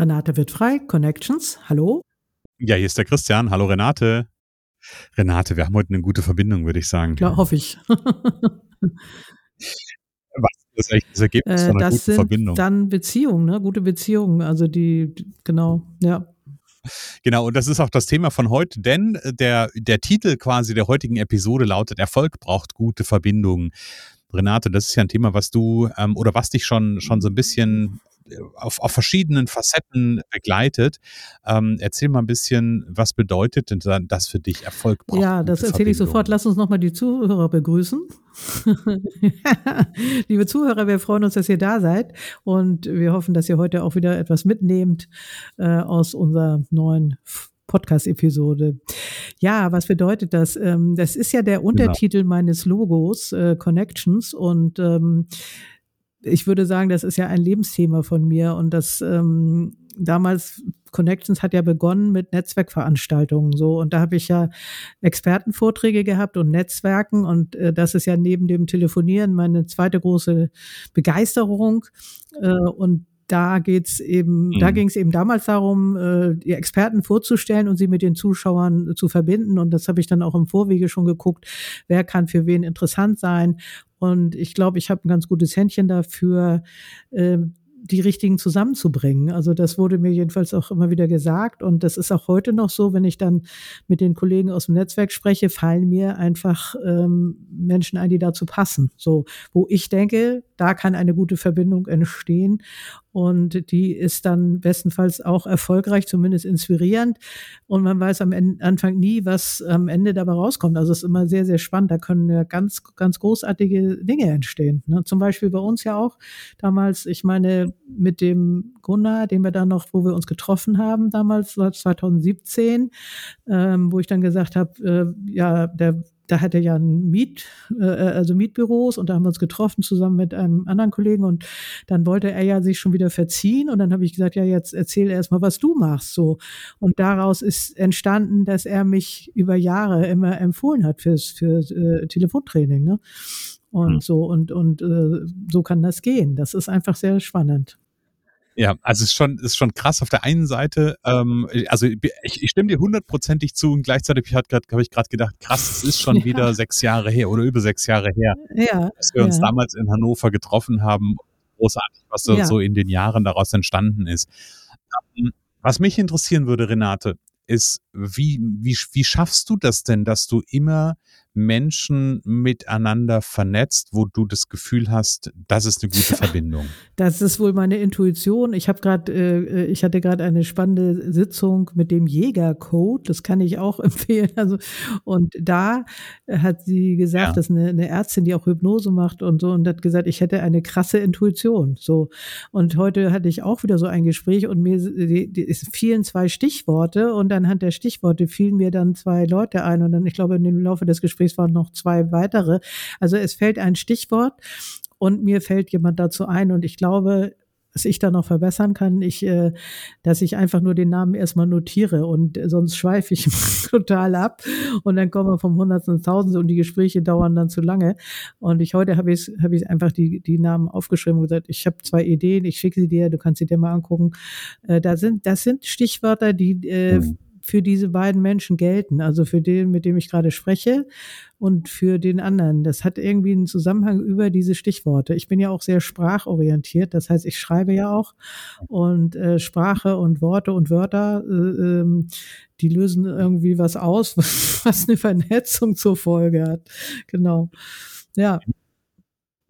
Renate wird frei, Connections, hallo. Ja, hier ist der Christian. Hallo Renate. Renate, wir haben heute eine gute Verbindung, würde ich sagen. Klar, hoffe ich. Was ist eigentlich das Ergebnis Äh, von einer das guten sind Verbindung? dann Beziehungen, ne? gute Beziehungen, also die, genau, ja. Genau, und das ist auch das Thema von heute, denn der, der Titel quasi der heutigen Episode lautet Erfolg braucht gute Verbindungen. Renate, das ist ja ein Thema, was du ähm, oder was dich schon, schon so ein bisschen auf, auf verschiedenen Facetten begleitet. Ähm, erzähl mal ein bisschen, was bedeutet denn dann das für dich Erfolg braucht Ja, das erzähle ich sofort. Lass uns nochmal die Zuhörer begrüßen. Liebe Zuhörer, wir freuen uns, dass ihr da seid und wir hoffen, dass ihr heute auch wieder etwas mitnehmt äh, aus unserer neuen Podcast-Episode. Ja, was bedeutet das? Ähm, das ist ja der Untertitel meines Logos, äh, Connections und ähm, ich würde sagen, das ist ja ein Lebensthema von mir und das ähm, damals Connections hat ja begonnen mit Netzwerkveranstaltungen so. Und da habe ich ja Expertenvorträge gehabt und Netzwerken und äh, das ist ja neben dem Telefonieren meine zweite große Begeisterung äh, und da geht's eben, da Mhm. ging es eben damals darum, äh, die Experten vorzustellen und sie mit den Zuschauern zu verbinden. Und das habe ich dann auch im Vorwege schon geguckt, wer kann für wen interessant sein. Und ich glaube, ich habe ein ganz gutes Händchen dafür, äh, die richtigen zusammenzubringen. Also das wurde mir jedenfalls auch immer wieder gesagt. Und das ist auch heute noch so, wenn ich dann mit den Kollegen aus dem Netzwerk spreche, fallen mir einfach ähm, Menschen ein, die dazu passen. So, wo ich denke, da kann eine gute Verbindung entstehen. Und die ist dann bestenfalls auch erfolgreich, zumindest inspirierend. Und man weiß am Ende, Anfang nie, was am Ende dabei rauskommt. Also es ist immer sehr, sehr spannend. Da können ja ganz, ganz großartige Dinge entstehen. Ne? Zum Beispiel bei uns ja auch damals, ich meine, mit dem Gunnar, den wir da noch, wo wir uns getroffen haben, damals 2017, ähm, wo ich dann gesagt habe, äh, ja, der da hat er ja ein Miet, äh, also Mietbüros und da haben wir uns getroffen zusammen mit einem anderen Kollegen und dann wollte er ja sich schon wieder verziehen und dann habe ich gesagt, ja, jetzt erzähl erst mal, was du machst so. Und daraus ist entstanden, dass er mich über Jahre immer empfohlen hat fürs für äh, Telefontraining, ne? Und Hm. so und und äh, so kann das gehen. Das ist einfach sehr spannend. Ja, also es ist schon, ist schon krass. Auf der einen Seite, ähm, also ich, ich stimme dir hundertprozentig zu und gleichzeitig habe hab ich gerade gedacht, krass, es ist schon Ja. wieder sechs Jahre her oder über sechs Jahre her, Ja, dass wir uns ja. damals in Hannover getroffen haben. Großartig, was so, so in den Jahren daraus entstanden ist. Ähm, Was mich interessieren würde, Renate, ist, wie, wie, wie schaffst du das denn, dass du immer Menschen miteinander vernetzt, wo du das Gefühl hast, das ist eine gute Verbindung? Das ist wohl meine Intuition. Ich habe gerade, äh, ich hatte gerade eine spannende Sitzung mit dem Jägercode. Das kann ich auch empfehlen. Also und da hat sie gesagt, Ja. das ist eine, eine Ärztin, die auch Hypnose macht und so und hat gesagt, ich hätte eine krasse Intuition. So und heute hatte ich auch wieder so ein Gespräch und mir die, die, es fielen zwei Stichworte und anhand der Stichworte fielen mir dann zwei Leute ein und dann ich glaube im Laufe des Gesprächs waren noch zwei weitere. Also es fällt ein Stichwort und mir fällt jemand dazu ein und ich glaube, was ich da noch verbessern kann, ich, äh, dass ich einfach nur den Namen erstmal notiere und sonst schweife ich total ab und dann kommen wir vom Hundertsten ins Tausendste und die Gespräche dauern dann zu lange. Und ich heute habe ich, habe ich einfach die, die Namen aufgeschrieben und gesagt, ich habe zwei Ideen, ich schicke sie dir, du kannst sie dir mal angucken. Äh, da sind, das sind Stichwörter, die, äh, Mhm. Für diese beiden Menschen gelten, also für den, mit dem ich gerade spreche und für den anderen. Das hat irgendwie einen Zusammenhang über diese Stichworte. Ich bin ja auch sehr sprachorientiert, das heißt, ich schreibe ja auch und äh, Sprache und Worte und Wörter, äh, ähm, die lösen irgendwie was aus, was eine Vernetzung zur Folge hat. Genau. Ja.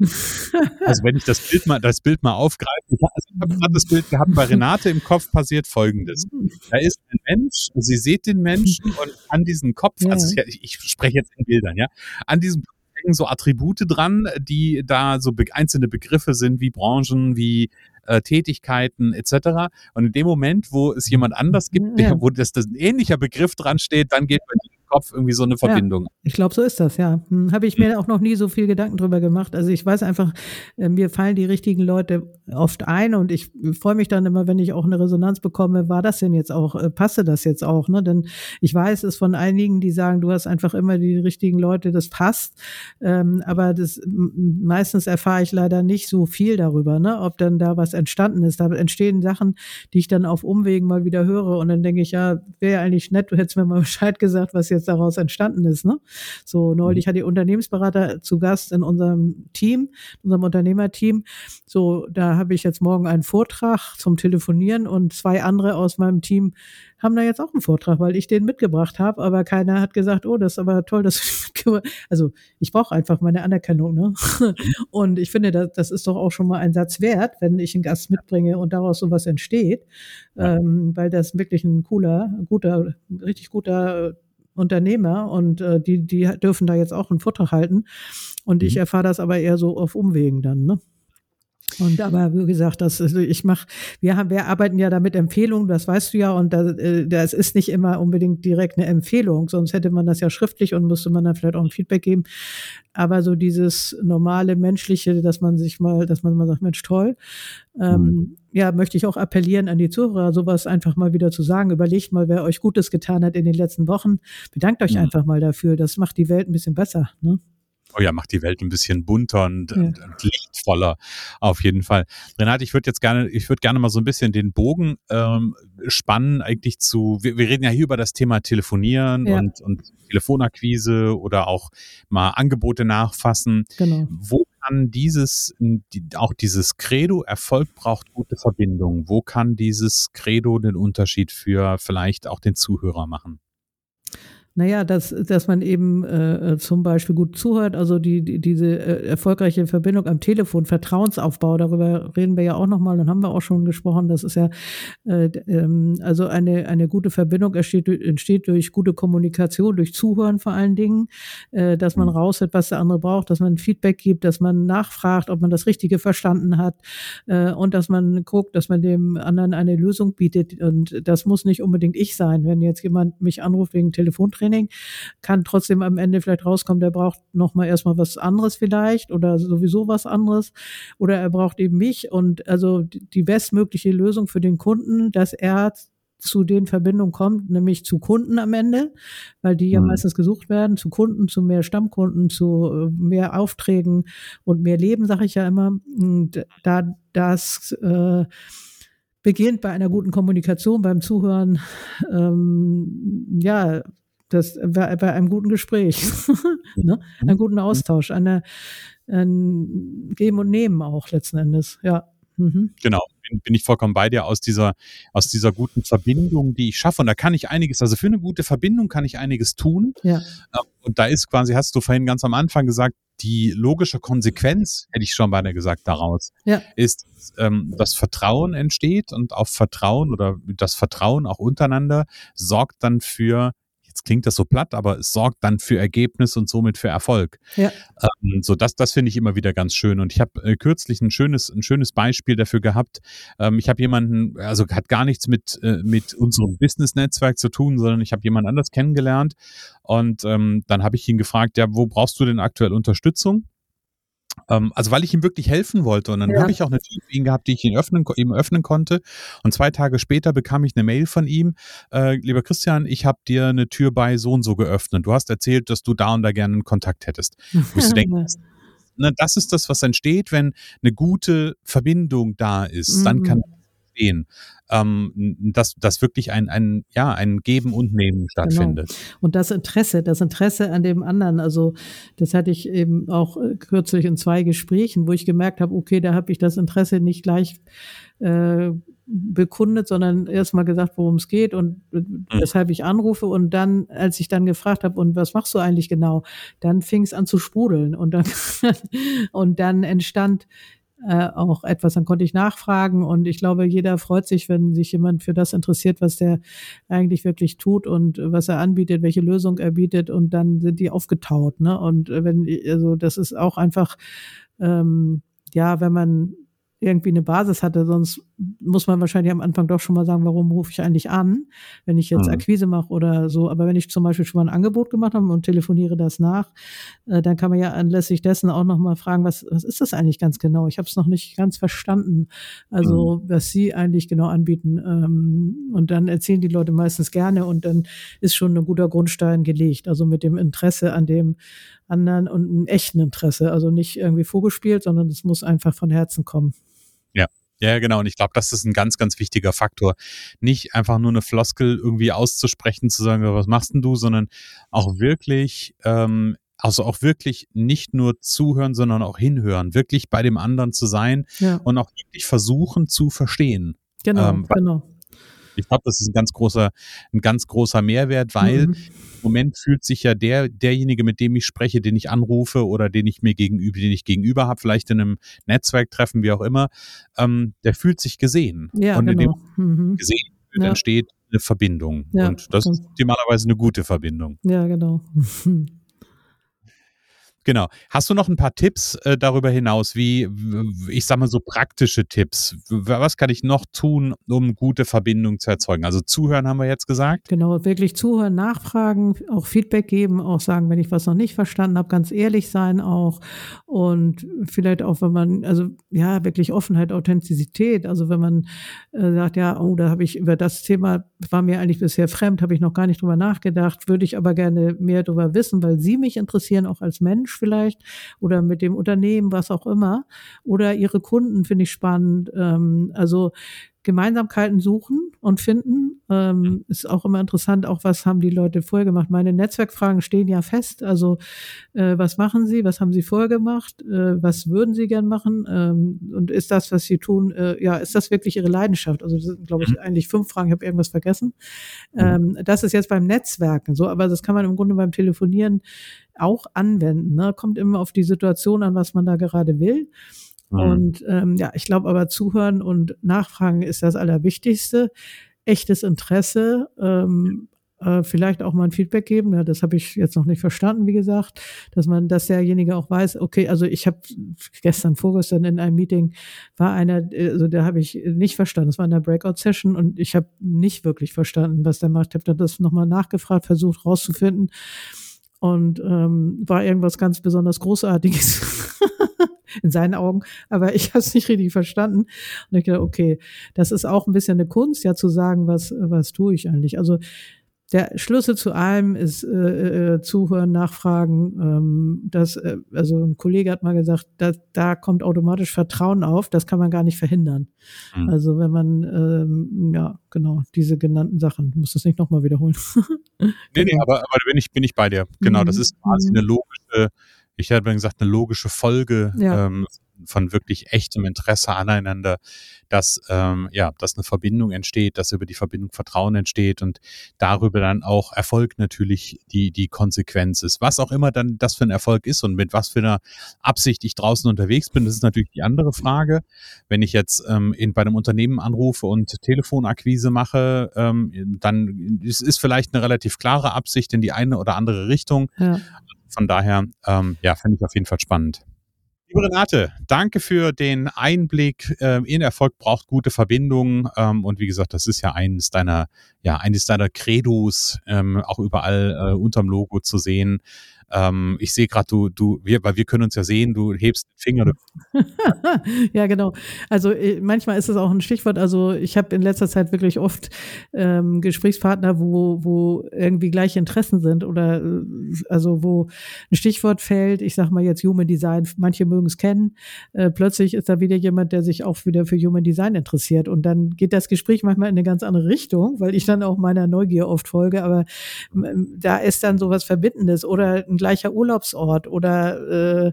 Also wenn ich das Bild mal, das Bild mal aufgreife, ich, also habe gerade das Bild gehabt, bei Renate im Kopf passiert folgendes. Da ist ein Mensch, sie seht den Menschen und an diesem Kopf, also ich, ich spreche jetzt in Bildern, ja, an diesem Kopf hängen so Attribute dran, die da so be einzelne Begriffe sind, wie Branchen, wie äh, Tätigkeiten etc. Und in dem Moment, wo es jemand anders gibt, ja. wo das, das ein ähnlicher Begriff dran steht, dann geht bei Kopf irgendwie so eine Verbindung. Ja, ich glaube, so ist das, ja. Hm, Habe ich mir auch noch nie so viel Gedanken drüber gemacht. Also ich weiß einfach, äh, mir fallen die richtigen Leute oft ein und ich freue mich dann immer, wenn ich auch eine Resonanz bekomme, war das denn jetzt auch, äh, passe das jetzt auch, ne? Denn ich weiß es von einigen, die sagen, du hast einfach immer die richtigen Leute, das passt. Ähm, aber das meistens erfahre ich leider nicht so viel darüber, ne? Ob dann da was entstanden ist. Da entstehen Sachen, die ich dann auf Umwegen mal wieder höre und dann denke ich, ja, wäre eigentlich nett, du hättest mir mal Bescheid gesagt, was jetzt jetzt daraus entstanden ist. Ne? So neulich mhm. hatte ich Unternehmensberater zu Gast in unserem Team, unserem Unternehmerteam. So, da habe ich jetzt morgen einen Vortrag zum Telefonieren und zwei andere aus meinem Team haben da jetzt auch einen Vortrag, weil ich den mitgebracht habe, aber keiner hat gesagt, oh, das ist aber toll, dass du mitgebracht Also ich brauche einfach meine Anerkennung, ne? Und ich finde, das, das ist doch auch schon mal ein Satz wert, wenn ich einen Gast mitbringe und daraus sowas entsteht, ja. ähm, weil das wirklich ein cooler, guter, richtig guter Unternehmer und äh, die, die dürfen da jetzt auch einen Vortrag halten. Und mhm. ich erfahre das aber eher so auf Umwegen dann, ne? Und aber wie gesagt, das also ich mache, wir haben, wir arbeiten ja da mit Empfehlungen, das weißt du ja, und da, äh, das ist nicht immer unbedingt direkt eine Empfehlung, sonst hätte man das ja schriftlich und müsste man dann vielleicht auch ein Feedback geben. Aber so dieses normale menschliche, dass man sich mal, dass man mal sagt, Mensch, toll, ähm, mhm. Ja, möchte ich auch appellieren an die Zuhörer, sowas einfach mal wieder zu sagen. Überlegt mal, wer euch Gutes getan hat in den letzten Wochen. Bedankt euch mhm. einfach mal dafür. Das macht die Welt ein bisschen besser. Ne? Oh ja, macht die Welt ein bisschen bunter und, ja. und, und lichtvoller auf jeden Fall. Renate, ich würde jetzt gerne, ich würde gerne mal so ein bisschen den Bogen ähm, spannen, eigentlich zu, wir, wir reden ja hier über das Thema Telefonieren ja. und, und Telefonakquise oder auch mal Angebote nachfassen. Genau. Wo kann dieses, die, auch dieses Credo, Erfolg braucht gute Verbindung, wo kann dieses Credo den Unterschied für vielleicht auch den Zuhörer machen? Naja, dass, dass man eben äh, zum Beispiel gut zuhört, also die, die diese äh, erfolgreiche Verbindung am Telefon, Vertrauensaufbau, darüber reden wir ja auch nochmal und haben wir auch schon gesprochen. Das ist ja äh, ähm, also eine, eine gute Verbindung entsteht, entsteht durch gute Kommunikation, durch Zuhören vor allen Dingen, äh, dass man mhm. raushört, was der andere braucht, dass man Feedback gibt, dass man nachfragt, ob man das Richtige verstanden hat äh, und dass man guckt, dass man dem anderen eine Lösung bietet. Und das muss nicht unbedingt ich sein, wenn jetzt jemand mich anruft wegen Telefon Training, kann trotzdem am Ende vielleicht rauskommen, der braucht nochmal erstmal was anderes vielleicht oder sowieso was anderes oder er braucht eben mich und also die bestmögliche Lösung für den Kunden, dass er zu den Verbindungen kommt, nämlich zu Kunden am Ende, weil die ja mhm. meistens gesucht werden, zu Kunden, zu mehr Stammkunden, zu äh, mehr Aufträgen und mehr Leben, sage ich ja immer. Und da das äh, beginnt bei einer guten Kommunikation, beim Zuhören, ähm, ja, das war bei einem guten Gespräch, ne? einem guten Austausch, einer ein Geben und Nehmen auch letzten Endes, ja. Mhm. Genau, bin, bin ich vollkommen bei dir aus dieser, aus dieser guten Verbindung, die ich schaffe. Und da kann ich einiges, also für eine gute Verbindung kann ich einiges tun. Ja. Ähm, und da ist quasi, hast du vorhin ganz am Anfang gesagt, die logische Konsequenz, hätte ich schon beinahe gesagt, daraus, ja. ist, ähm, dass Vertrauen entsteht und auf Vertrauen oder das Vertrauen auch untereinander sorgt dann für jetzt klingt das so platt, aber es sorgt dann für Ergebnis und somit für Erfolg. Ja. Ähm, so das, das finde ich immer wieder ganz schön. Und ich habe äh, kürzlich ein schönes, ein schönes Beispiel dafür gehabt. Ähm, ich habe jemanden, also hat gar nichts mit, äh, mit unserem Business-Netzwerk zu tun, sondern ich habe jemand anders kennengelernt. Und ähm, dann habe ich ihn gefragt, ja, wo brauchst du denn aktuell Unterstützung? Ähm, also weil ich ihm wirklich helfen wollte. Und dann ja. habe ich auch eine Tür für ihn gehabt, die ich ihn öffnen, ihm öffnen konnte. Und zwei Tage später bekam ich eine Mail von ihm. Äh, lieber Christian, ich habe dir eine Tür bei so und so geöffnet. Du hast erzählt, dass du da und da gerne einen Kontakt hättest. Wo du denkst, ne, das ist das, was entsteht, wenn eine gute Verbindung da ist. Mhm. Dann kann verstehen, ähm, dass, dass wirklich ein, ein, ja, ein Geben und Nehmen stattfindet. Genau. Und das Interesse, das Interesse an dem anderen, also das hatte ich eben auch äh, kürzlich in zwei Gesprächen, wo ich gemerkt habe, okay, da habe ich das Interesse nicht gleich äh, bekundet, sondern erstmal gesagt, worum es geht und mhm. weshalb ich anrufe. Und dann, als ich dann gefragt habe, und was machst du eigentlich genau, dann fing es an zu sprudeln. Und dann, und dann entstand äh, auch etwas, dann konnte ich nachfragen und ich glaube, jeder freut sich, wenn sich jemand für das interessiert, was der eigentlich wirklich tut und was er anbietet, welche Lösung er bietet und dann sind die aufgetaut. Ne? Und wenn, also das ist auch einfach, ähm, ja, wenn man irgendwie eine Basis hatte, sonst muss man wahrscheinlich am Anfang doch schon mal sagen, warum rufe ich eigentlich an, wenn ich jetzt mhm. Akquise mache oder so. Aber wenn ich zum Beispiel schon mal ein Angebot gemacht habe und telefoniere das nach, äh, dann kann man ja anlässlich dessen auch noch mal fragen, was, was ist das eigentlich ganz genau? Ich habe es noch nicht ganz verstanden, also mhm. was Sie eigentlich genau anbieten. Ähm, und dann erzählen die Leute meistens gerne und dann ist schon ein guter Grundstein gelegt. Also mit dem Interesse an dem anderen und einem echten Interesse. Also nicht irgendwie vorgespielt, sondern es muss einfach von Herzen kommen. Ja. Genau. Und ich glaube, das ist ein ganz, ganz wichtiger Faktor. Nicht einfach nur eine Floskel irgendwie auszusprechen, zu sagen, was machst denn du, sondern auch wirklich, ähm, also auch wirklich nicht nur zuhören, sondern auch hinhören, wirklich bei dem anderen zu sein ja. und auch wirklich versuchen zu verstehen. Genau, ähm, genau. Ich glaube, das ist ein ganz großer, ein ganz großer Mehrwert, weil mhm. im Moment fühlt sich ja der, derjenige, mit dem ich spreche, den ich anrufe oder den ich mir gegenüber, den ich gegenüber habe, vielleicht in einem Netzwerktreffen, wie auch immer, ähm, der fühlt sich gesehen. Ja, und genau. in dem mhm. gesehen ja. entsteht eine Verbindung. Ja, und das ist optimalerweise eine gute Verbindung. Ja, genau. Genau. Hast du noch ein paar Tipps äh, darüber hinaus, wie, ich sag mal so praktische Tipps? Was kann ich noch tun, um gute Verbindungen zu erzeugen? Also zuhören haben wir jetzt gesagt. Genau, wirklich zuhören, nachfragen, auch Feedback geben, auch sagen, wenn ich was noch nicht verstanden habe, ganz ehrlich sein auch. Und vielleicht auch, wenn man, also ja, wirklich Offenheit, Authentizität. Also wenn man äh, sagt, ja, oh, da habe ich über das Thema, war mir eigentlich bisher fremd, habe ich noch gar nicht drüber nachgedacht, würde ich aber gerne mehr darüber wissen, weil Sie mich interessieren, auch als Mensch. Mensch vielleicht oder mit dem Unternehmen, was auch immer. Oder ihre Kunden finde ich spannend. Ähm, also Gemeinsamkeiten suchen und finden. Ähm, ist auch immer interessant, auch was haben die Leute vorher gemacht. Meine Netzwerkfragen stehen ja fest. Also äh, was machen sie, was haben sie vorher gemacht, äh, was würden sie gern machen ähm, und ist das, was sie tun, äh, ja, ist das wirklich ihre Leidenschaft? Also das sind, glaube ich, mhm. eigentlich fünf Fragen, ich habe irgendwas vergessen. Mhm. Ähm, das ist jetzt beim Netzwerken so, aber das kann man im Grunde beim Telefonieren auch anwenden. Ne? Kommt immer auf die Situation an, was man da gerade will. Mhm. Und ähm, ja, ich glaube aber zuhören und nachfragen ist das Allerwichtigste. Echtes Interesse, ähm, äh, vielleicht auch mal ein Feedback geben. Ja, das habe ich jetzt noch nicht verstanden, wie gesagt, dass man, dass derjenige auch weiß, okay, also ich habe gestern, vorgestern in einem Meeting war einer, also da habe ich nicht verstanden. Es war in der Breakout-Session und ich habe nicht wirklich verstanden, was der macht. Ich habe dann das nochmal nachgefragt, versucht rauszufinden und ähm, war irgendwas ganz besonders Großartiges in seinen Augen, aber ich habe es nicht richtig verstanden. Und ich dachte, okay, das ist auch ein bisschen eine Kunst, ja zu sagen, was was tue ich eigentlich. Also der Schlüssel zu allem ist äh, äh, zuhören, nachfragen. Ähm, das, äh, also ein Kollege hat mal gesagt, da, da kommt automatisch Vertrauen auf. Das kann man gar nicht verhindern. Mhm. Also wenn man ähm, ja genau diese genannten Sachen, ich muss das nicht nochmal wiederholen. nee, nee, aber, aber bin ich bin ich bei dir. Genau, das mhm. ist quasi mhm. eine logische ich hätte gesagt, eine logische Folge ja. ähm, von wirklich echtem Interesse aneinander, dass ähm, ja, dass eine Verbindung entsteht, dass über die Verbindung Vertrauen entsteht und darüber dann auch Erfolg natürlich die die Konsequenz ist. Was auch immer dann das für ein Erfolg ist und mit was für einer Absicht ich draußen unterwegs bin, das ist natürlich die andere Frage. Wenn ich jetzt ähm, in, bei einem Unternehmen anrufe und Telefonakquise mache, ähm, dann ist, ist vielleicht eine relativ klare Absicht in die eine oder andere Richtung. Ja. Von daher, ähm, ja, finde ich auf jeden Fall spannend. Liebe Renate, danke für den Einblick ähm, in Erfolg braucht gute Verbindungen. Ähm, und wie gesagt, das ist ja eines deiner, ja, eines deiner Credos, ähm, auch überall äh, unterm Logo zu sehen. Ähm, ich sehe gerade, du, du, wir, weil wir können uns ja sehen, du hebst den Finger. ja, genau. Also äh, manchmal ist es auch ein Stichwort. Also ich habe in letzter Zeit wirklich oft ähm, Gesprächspartner, wo, wo irgendwie gleiche Interessen sind oder äh, also wo ein Stichwort fällt. Ich sage mal jetzt Human Design. Manche mögen es kennen. Äh, plötzlich ist da wieder jemand, der sich auch wieder für Human Design interessiert und dann geht das Gespräch manchmal in eine ganz andere Richtung, weil ich dann auch meiner Neugier oft folge. Aber da ist dann sowas Verbindendes oder ein gleicher Urlaubsort oder äh,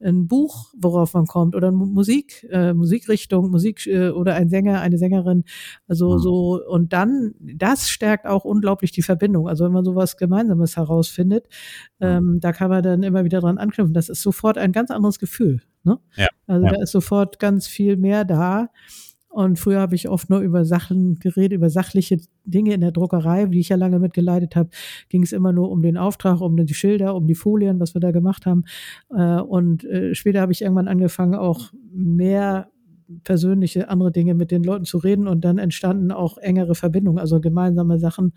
ein Buch, worauf man kommt oder Musik, äh, Musikrichtung, Musik äh, oder ein Sänger, eine Sängerin. Also mhm. so und dann das stärkt auch unglaublich die Verbindung. Also wenn man sowas Gemeinsames herausfindet, mhm. ähm, da kann man dann immer wieder dran anknüpfen. Das ist sofort ein ganz anderes Gefühl. Ne? Ja, also ja. da ist sofort ganz viel mehr da. Und früher habe ich oft nur über Sachen geredet, über sachliche Dinge in der Druckerei, die ich ja lange mitgeleitet habe, ging es immer nur um den Auftrag, um die Schilder, um die Folien, was wir da gemacht haben. Äh, und äh, später habe ich irgendwann angefangen, auch mehr persönliche andere Dinge mit den Leuten zu reden und dann entstanden auch engere Verbindungen, also gemeinsame Sachen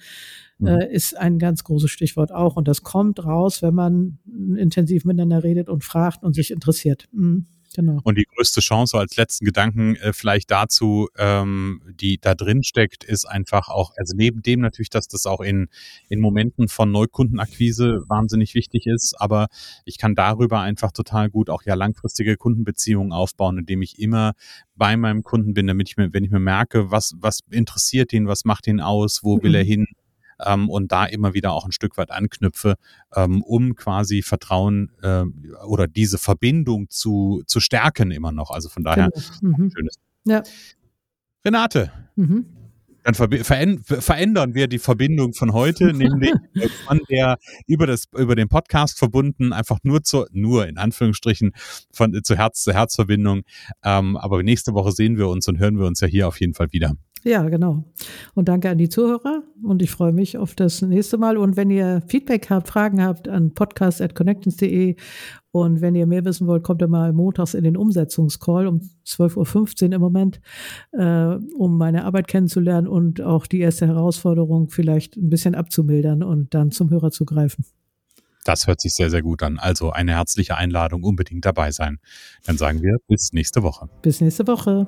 mhm. äh, ist ein ganz großes Stichwort auch und das kommt raus, wenn man intensiv miteinander redet und fragt und sich interessiert. Mhm. Genau. Und die größte Chance als letzten Gedanken äh, vielleicht dazu, ähm, die da drin steckt, ist einfach auch, also neben dem natürlich, dass das auch in, in Momenten von Neukundenakquise wahnsinnig wichtig ist, aber ich kann darüber einfach total gut auch ja langfristige Kundenbeziehungen aufbauen, indem ich immer bei meinem Kunden bin, damit ich mir, wenn ich mir merke, was, was interessiert ihn, was macht ihn aus, wo will er mhm. hin, ähm, und da immer wieder auch ein Stück weit anknüpfe, ähm, um quasi Vertrauen äh, oder diese Verbindung zu, zu stärken immer noch. Also von daher genau. mhm. schönes. Ja. Renate. Mhm. Dann verändern wir die Verbindung von heute, nämlich von der über das über den Podcast verbunden, einfach nur zur nur in Anführungsstrichen von zu Herz zu Herz Verbindung. Ähm, aber nächste Woche sehen wir uns und hören wir uns ja hier auf jeden Fall wieder. Ja, genau. Und danke an die Zuhörer und ich freue mich auf das nächste Mal. Und wenn ihr Feedback habt, Fragen habt, an podcast.connections.de und wenn ihr mehr wissen wollt, kommt ihr mal montags in den Umsetzungscall um 12.15 Uhr im Moment, äh, um meine Arbeit kennenzulernen und auch die erste Herausforderung vielleicht ein bisschen abzumildern und dann zum Hörer zu greifen. Das hört sich sehr, sehr gut an. Also eine herzliche Einladung, unbedingt dabei sein. Dann sagen wir bis nächste Woche. Bis nächste Woche.